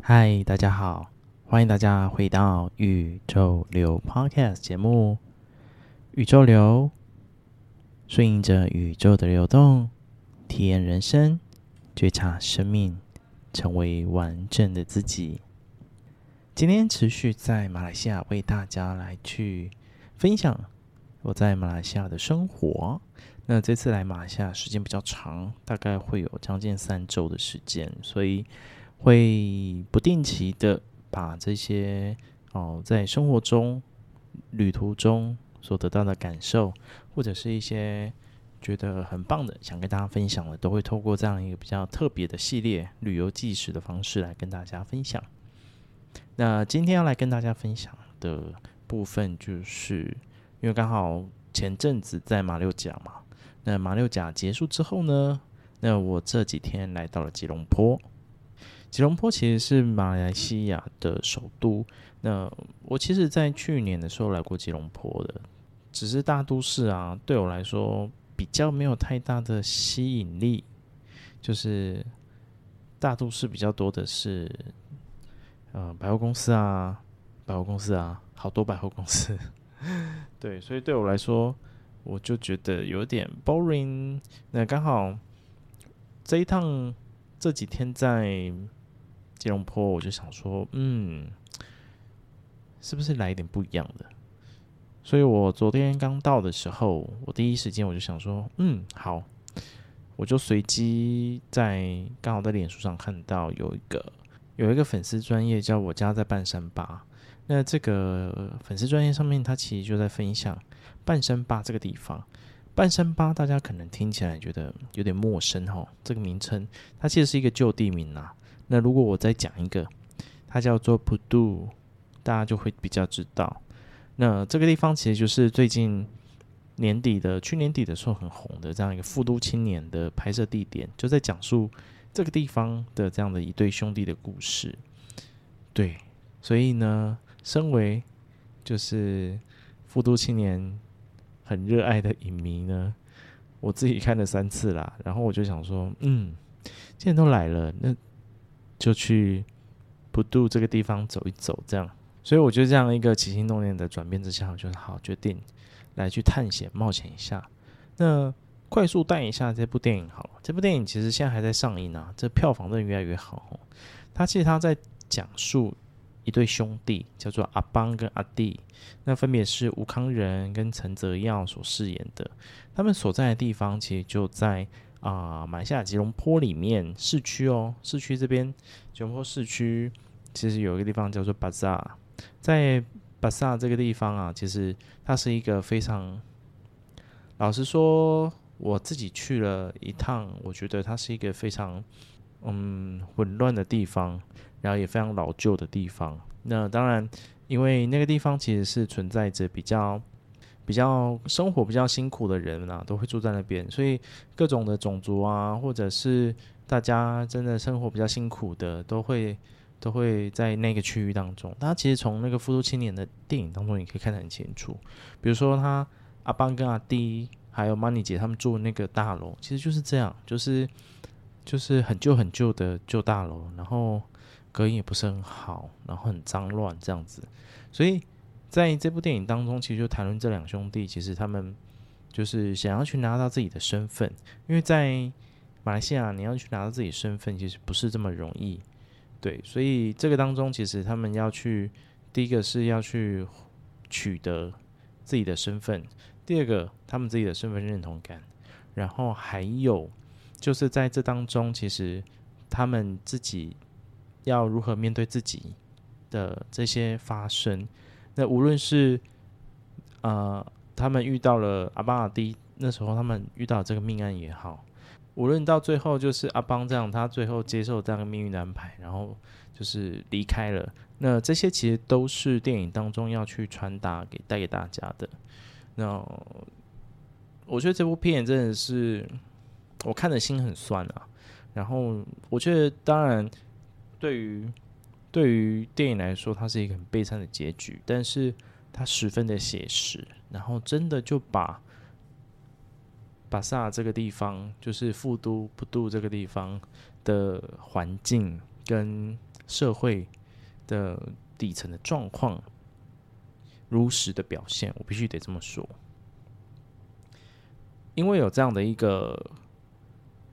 嗨，大家好，欢迎大家回到宇宙流 Podcast 节目。宇宙流，顺应着宇宙的流动，体验人生，觉察生命，成为完整的自己。今天持续在马来西亚为大家来去分享我在马来西亚的生活。那这次来马来西亚时间比较长，大概会有将近三周的时间，所以。会不定期的把这些哦，在生活中、旅途中所得到的感受，或者是一些觉得很棒的，想跟大家分享的，都会透过这样一个比较特别的系列旅游纪实的方式来跟大家分享。那今天要来跟大家分享的部分，就是因为刚好前阵子在马六甲嘛，那马六甲结束之后呢，那我这几天来到了吉隆坡。吉隆坡其实是马来西亚的首都。那我其实，在去年的时候来过吉隆坡的，只是大都市啊，对我来说比较没有太大的吸引力。就是大都市比较多的是，呃，百货公司啊，百货公司啊，好多百货公司。对，所以对我来说，我就觉得有点 boring。那刚好这一趟这几天在。吉隆坡，我就想说，嗯，是不是来一点不一样的？所以我昨天刚到的时候，我第一时间我就想说，嗯，好，我就随机在刚好在脸书上看到有一个有一个粉丝专业叫我家在半山八，那这个粉丝专业上面，他其实就在分享半山八这个地方。半山八大家可能听起来觉得有点陌生哈，这个名称它其实是一个旧地名呐。那如果我再讲一个，它叫做普渡，大家就会比较知道。那这个地方其实就是最近年底的，去年底的时候很红的这样一个富都青年的拍摄地点，就在讲述这个地方的这样的一对兄弟的故事。对，所以呢，身为就是富都青年很热爱的影迷呢，我自己看了三次啦，然后我就想说，嗯，既然都来了，那就去不渡这个地方走一走，这样，所以我觉得这样一个起心动念的转变之下，我就好决定来去探险冒险一下。那快速带一下这部电影好了，这部电影其实现在还在上映啊，这票房真的越来越好。它其实它在讲述一对兄弟，叫做阿邦跟阿弟，那分别是吴康仁跟陈泽耀所饰演的。他们所在的地方其实就在。啊，马来西亚吉隆坡里面市区哦，市区这边吉隆坡市区其实有一个地方叫做巴萨，在巴萨这个地方啊，其实它是一个非常，老实说，我自己去了一趟，我觉得它是一个非常嗯混乱的地方，然后也非常老旧的地方。那当然，因为那个地方其实是存在着比较。比较生活比较辛苦的人啊，都会住在那边，所以各种的种族啊，或者是大家真的生活比较辛苦的，都会都会在那个区域当中。他其实从那个《富都青年》的电影当中，也可以看得很清楚。比如说他阿邦跟阿弟，还有 Money 姐他们住的那个大楼，其实就是这样，就是就是很旧很旧的旧大楼，然后隔音也不是很好，然后很脏乱这样子，所以。在这部电影当中，其实就谈论这两兄弟，其实他们就是想要去拿到自己的身份，因为在马来西亚，你要去拿到自己身份，其实不是这么容易，对，所以这个当中，其实他们要去，第一个是要去取得自己的身份，第二个他们自己的身份认同感，然后还有就是在这当中，其实他们自己要如何面对自己的这些发生。那无论是，呃，他们遇到了阿邦阿弟，那时候他们遇到这个命案也好，无论到最后就是阿邦这样，他最后接受这样命运的安排，然后就是离开了。那这些其实都是电影当中要去传达给带给大家的。那我觉得这部片真的是我看的心很酸啊。然后我觉得，当然对于对于电影来说，它是一个很悲惨的结局，但是它十分的写实，然后真的就把巴萨这个地方，就是富都不都这个地方的环境跟社会的底层的状况，如实的表现，我必须得这么说。因为有这样的一个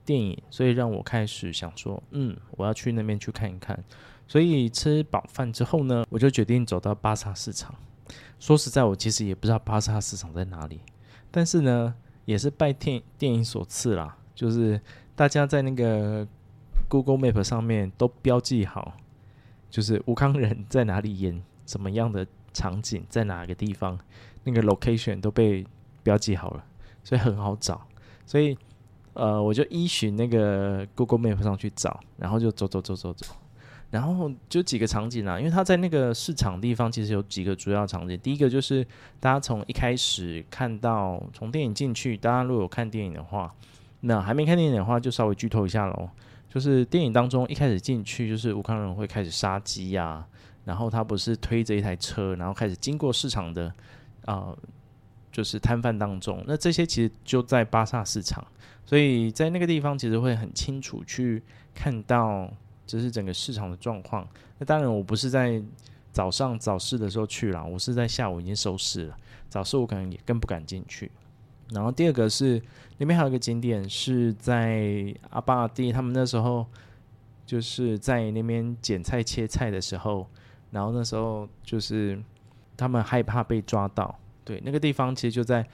电影，所以让我开始想说，嗯，我要去那边去看一看。所以吃饱饭之后呢，我就决定走到巴萨市场。说实在，我其实也不知道巴萨市场在哪里，但是呢，也是拜电电影所赐啦，就是大家在那个 Google Map 上面都标记好，就是吴康仁在哪里演什么样的场景，在哪个地方，那个 location 都被标记好了。所以很好找，所以呃，我就依循那个 Google Map 上去找，然后就走走走走走，然后就几个场景啊，因为它在那个市场地方其实有几个主要场景。第一个就是大家从一开始看到从电影进去，大家如果有看电影的话，那还没看电影的话就稍微剧透一下喽。就是电影当中一开始进去，就是吴慷仁会开始杀鸡呀，然后他不是推着一台车，然后开始经过市场的啊。就是摊贩当中，那这些其实就在巴萨市场，所以在那个地方其实会很清楚去看到，就是整个市场的状况。那当然，我不是在早上早市的时候去了，我是在下午已经收市了。早市我可能也更不敢进去。然后第二个是那边还有一个景点是在阿巴蒂，他们那时候就是在那边捡菜切菜的时候，然后那时候就是他们害怕被抓到。对，那个地方其实就在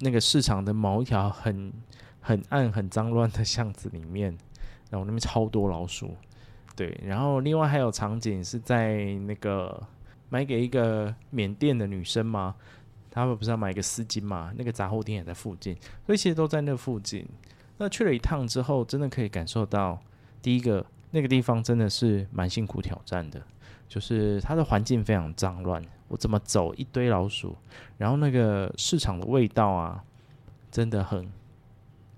那个市场的某一条很很暗、很脏乱的巷子里面，然后那边超多老鼠。对，然后另外还有场景是在那个买给一个缅甸的女生嘛，他们不是要买一个丝巾嘛？那个杂货店也在附近，所以其实都在那附近。那去了一趟之后，真的可以感受到，第一个那个地方真的是蛮辛苦挑战的，就是它的环境非常脏乱。我怎么走一堆老鼠，然后那个市场的味道啊，真的很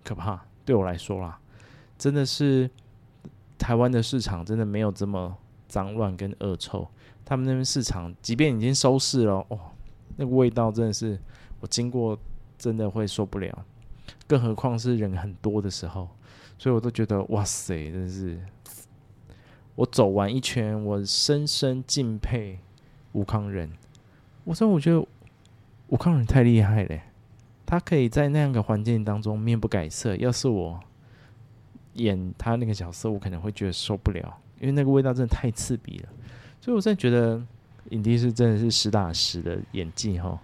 可怕。对我来说啦，真的是台湾的市场真的没有这么脏乱跟恶臭。他们那边市场，即便已经收市了，哦，那个味道真的是我经过真的会受不了，更何况是人很多的时候，所以我都觉得哇塞，真的是我走完一圈，我深深敬佩吴康仁。我说，我觉得吴康仁太厉害了，他可以在那样的环境当中面不改色。要是我演他那个角色，我可能会觉得受不了，因为那个味道真的太刺鼻了。所以我真的觉得影帝是真的是实打实的演技哈。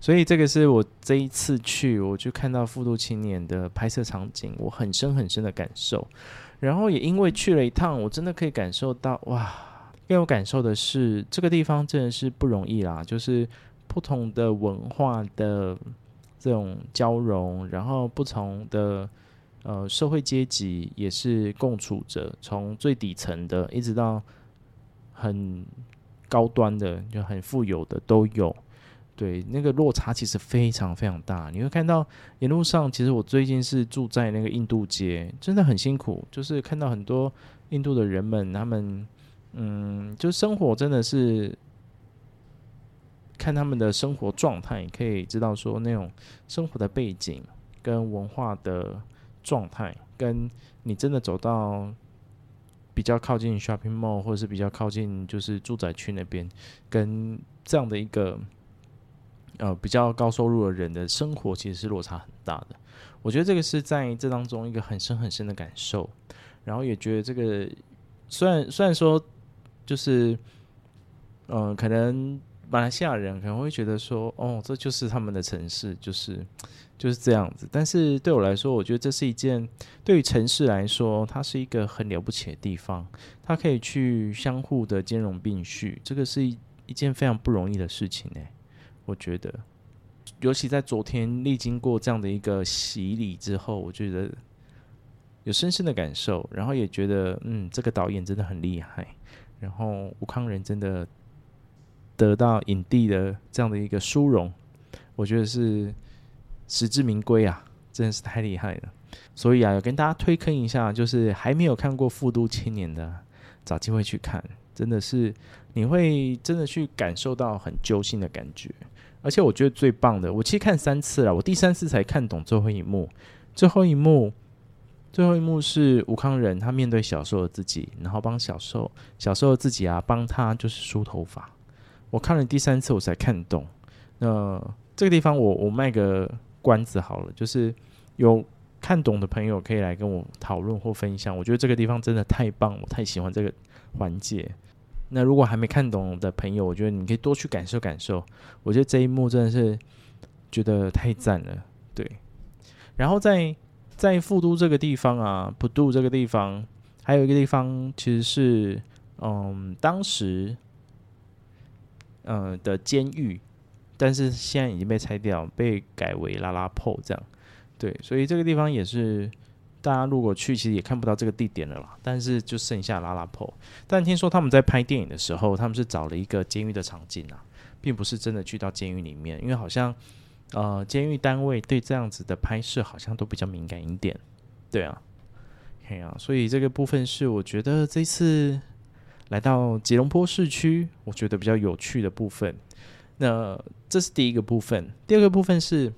所以这个是我这一次去，我就看到《复读青年》的拍摄场景，我很深很深的感受。然后也因为去了一趟，我真的可以感受到哇。更有感受的是，这个地方真的是不容易啦，就是不同的文化的这种交融，然后不同的呃社会阶级也是共处着，从最底层的一直到很高端的，就很富有的都有。对，那个落差其实非常非常大。你会看到沿路上，其实我最近是住在那个印度街，真的很辛苦，就是看到很多印度的人们，他们。嗯，就生活真的是看他们的生活状态，可以知道说那种生活的背景跟文化的状态，跟你真的走到比较靠近 shopping mall 或者是比较靠近就是住宅区那边，跟这样的一个呃比较高收入的人的生活，其实是落差很大的。我觉得这个是在这当中一个很深很深的感受，然后也觉得这个虽然虽然说。就是，嗯、呃，可能马来西亚人可能会觉得说，哦，这就是他们的城市，就是 就是这样子。但是对我来说，我觉得这是一件对于城市来说，它是一个很了不起的地方，它可以去相互的兼容并蓄，这个是一件非常不容易的事情呢。我觉得，尤其在昨天历经过这样的一个洗礼之后，我觉得有深深的感受，然后也觉得，嗯，这个导演真的很厉害。然后吴康仁真的得到影帝的这样的一个殊荣，我觉得是实至名归啊，真的是太厉害了。所以啊，要跟大家推坑一下，就是还没有看过《富都青年》的，找机会去看，真的是你会真的去感受到很揪心的感觉。而且我觉得最棒的，我其实看三次了，我第三次才看懂最后一幕。最后一幕，最后一幕是吴康仁他面对小时候的自己，然后帮小时候小时候的自己啊，帮他就是梳头发。我看了第三次我才看懂。那这个地方我我卖个关子好了，就是有看懂的朋友可以来跟我讨论或分享。我觉得这个地方真的太棒，我太喜欢这个环节。那如果还没看懂的朋友，我觉得你可以多去感受感受。我觉得这一幕真的是觉得太赞了，对。然后在在富都这个地方啊，普渡这个地方，还有一个地方其实是嗯，当时、呃、的监狱，但是现在已经被拆掉，被改为拉拉破这样。对，所以这个地方也是。大家如果去，其实也看不到这个地点了啦。但是就剩下拉拉破。但听说他们在拍电影的时候，他们是找了一个监狱的场景啊，并不是真的去到监狱里面，因为好像呃，监狱单位对这样子的拍摄好像都比较敏感一点。对啊，嘿啊，所以这个部分是我觉得这次来到吉隆坡市区，我觉得比较有趣的部分。那这是第一个部分，第二个部分是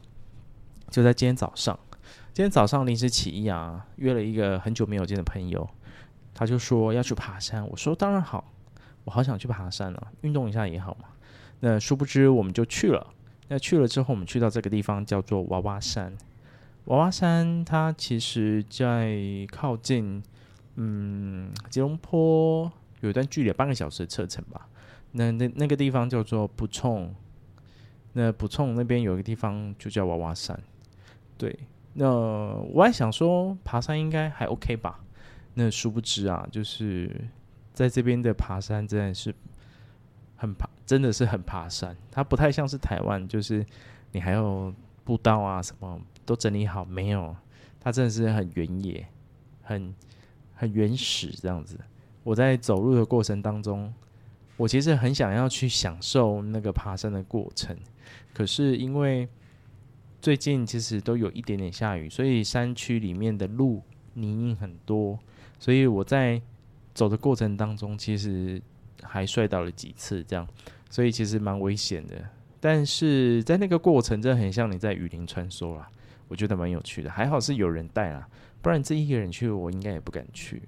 就在今天早上。今天早上临时起意啊，约了一个很久没有见的朋友，他就说要去爬山。我说当然好，我好想去爬山啊，运动一下也好嘛。那殊不知我们就去了。那去了之后，我们去到这个地方叫做娃娃山。娃娃山它其实在靠近嗯吉隆坡有一段距离，半个小时的车程吧。那那那个地方叫做不冲，那不冲那边有一个地方就叫娃娃山，对。那我还想说，爬山应该还 OK 吧？那殊不知啊，就是在这边的爬山真的是很爬，真的是很爬山。它不太像是台湾，就是你还有步道啊什么都整理好没有？它真的是很原野，很很原始这样子。我在走路的过程当中，我其实很想要去享受那个爬山的过程，可是因为。最近其实都有一点点下雨，所以山区里面的路泥泞很多，所以我在走的过程当中，其实还摔倒了几次，这样，所以其实蛮危险的。但是在那个过程，真的很像你在雨林穿梭啦，我觉得蛮有趣的。还好是有人带啦，不然自己一个人去，我应该也不敢去。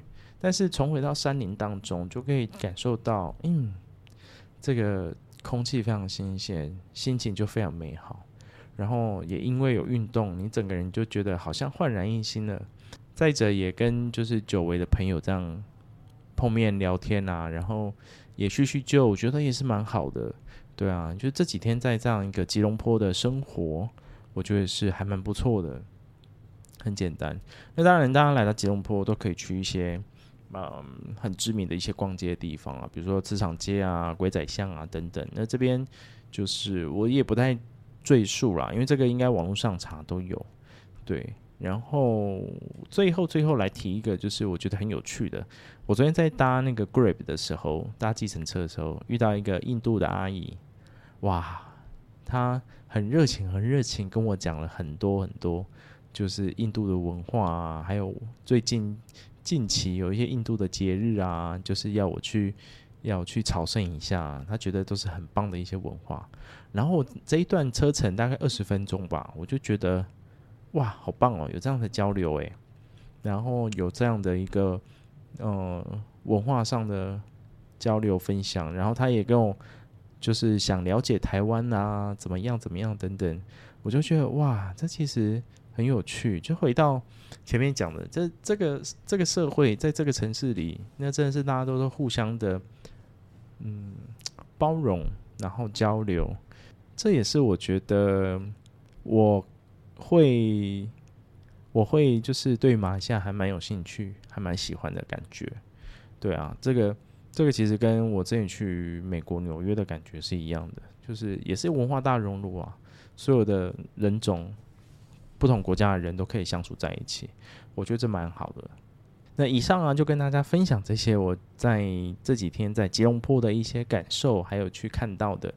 但是重回到山林当中，就可以感受到，嗯，这个空气非常新鲜，心情就非常美好。然后也因为有运动，你整个人就觉得好像焕然一新了。再者，也跟就是久违的朋友这样碰面聊天啊，然后也叙叙旧，我觉得也是蛮好的。对啊，就这几天在这样一个吉隆坡的生活，我觉得是还蛮不错的，很简单。那当然，大家来到吉隆坡都可以去一些嗯很知名的一些逛街的地方啊，比如说磁场街啊、鬼仔巷啊等等。那这边就是我也不太。赘述啦，因为这个应该网络上查都有，对。然后最后最后来提一个，就是我觉得很有趣的。我昨天在搭那个 Grab 的时候，搭计程车的时候，遇到一个印度的阿姨，哇，她很热情，很热情，跟我讲了很多很多，就是印度的文化啊，还有最近近期有一些印度的节日啊，就是要我去。要去朝圣一下，他觉得都是很棒的一些文化。然后这一段车程大概二十分钟吧，我就觉得哇，好棒哦，有这样的交流诶，然后有这样的一个呃文化上的交流分享。然后他也跟我就是想了解台湾啊，怎么样怎么样等等，我就觉得哇，这其实很有趣。就回到前面讲的，这这个这个社会在这个城市里，那真的是大家都是互相的。嗯，包容，然后交流，这也是我觉得我会我会就是对马来西亚还蛮有兴趣，还蛮喜欢的感觉。对啊，这个这个其实跟我之前去美国纽约的感觉是一样的，就是也是文化大熔炉啊，所有的人种、不同国家的人都可以相处在一起，我觉得这蛮好的。那以上啊，就跟大家分享这些我在这几天在吉隆坡的一些感受，还有去看到的。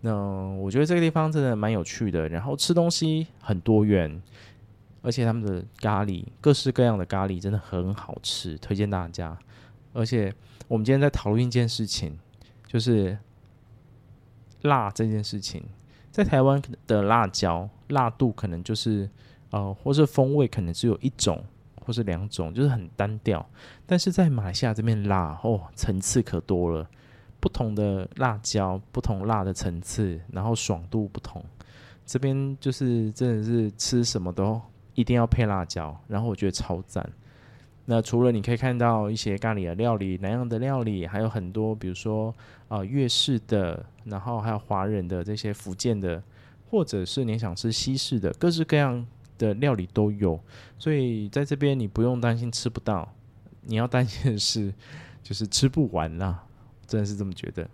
那我觉得这个地方真的蛮有趣的，然后吃东西很多元，而且他们的咖喱，各式各样的咖喱真的很好吃，推荐大家。而且我们今天在讨论一件事情，就是辣这件事情，在台湾的辣椒辣度可能就是呃，或是风味可能只有一种或是两种，就是很单调。但是在马来西亚这边辣哦，层次可多了，不同的辣椒，不同辣的层次，然后爽度不同。这边就是真的是吃什么都一定要配辣椒，然后我觉得超赞。那除了你可以看到一些咖喱的料理、南洋的料理，还有很多，比如说啊粤式的，然后还有华人的这些福建的，或者是你想吃西式的，各式各样的料理都有。所以在这边你不用担心吃不到，你要担心的是就是吃不完啦，真的是这么觉得。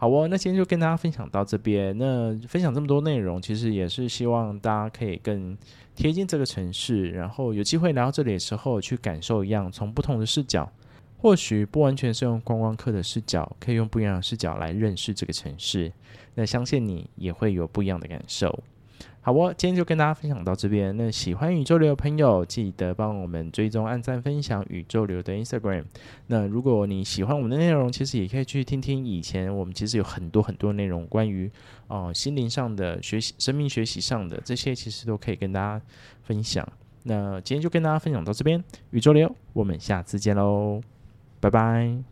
好哦，那今天就跟大家分享到这边。那分享这么多内容，其实也是希望大家可以更贴近这个城市，然后有机会来到这里的时候去感受一样，从不同的视角，或许不完全是用观光客的视角，可以用不一样的视角来认识这个城市。那相信你也会有不一样的感受。好哦，今天就跟大家分享到这边。那喜欢宇宙流的朋友，记得帮我们追踪、按赞、分享宇宙流的 Instagram。那如果你喜欢我们的内容，其实也可以去听听以前我们其实有很多很多内容，关于哦、心灵上的学习、生命学习上的这些，其实都可以跟大家分享。那今天就跟大家分享到这边，宇宙流，我们下次见喽，拜拜。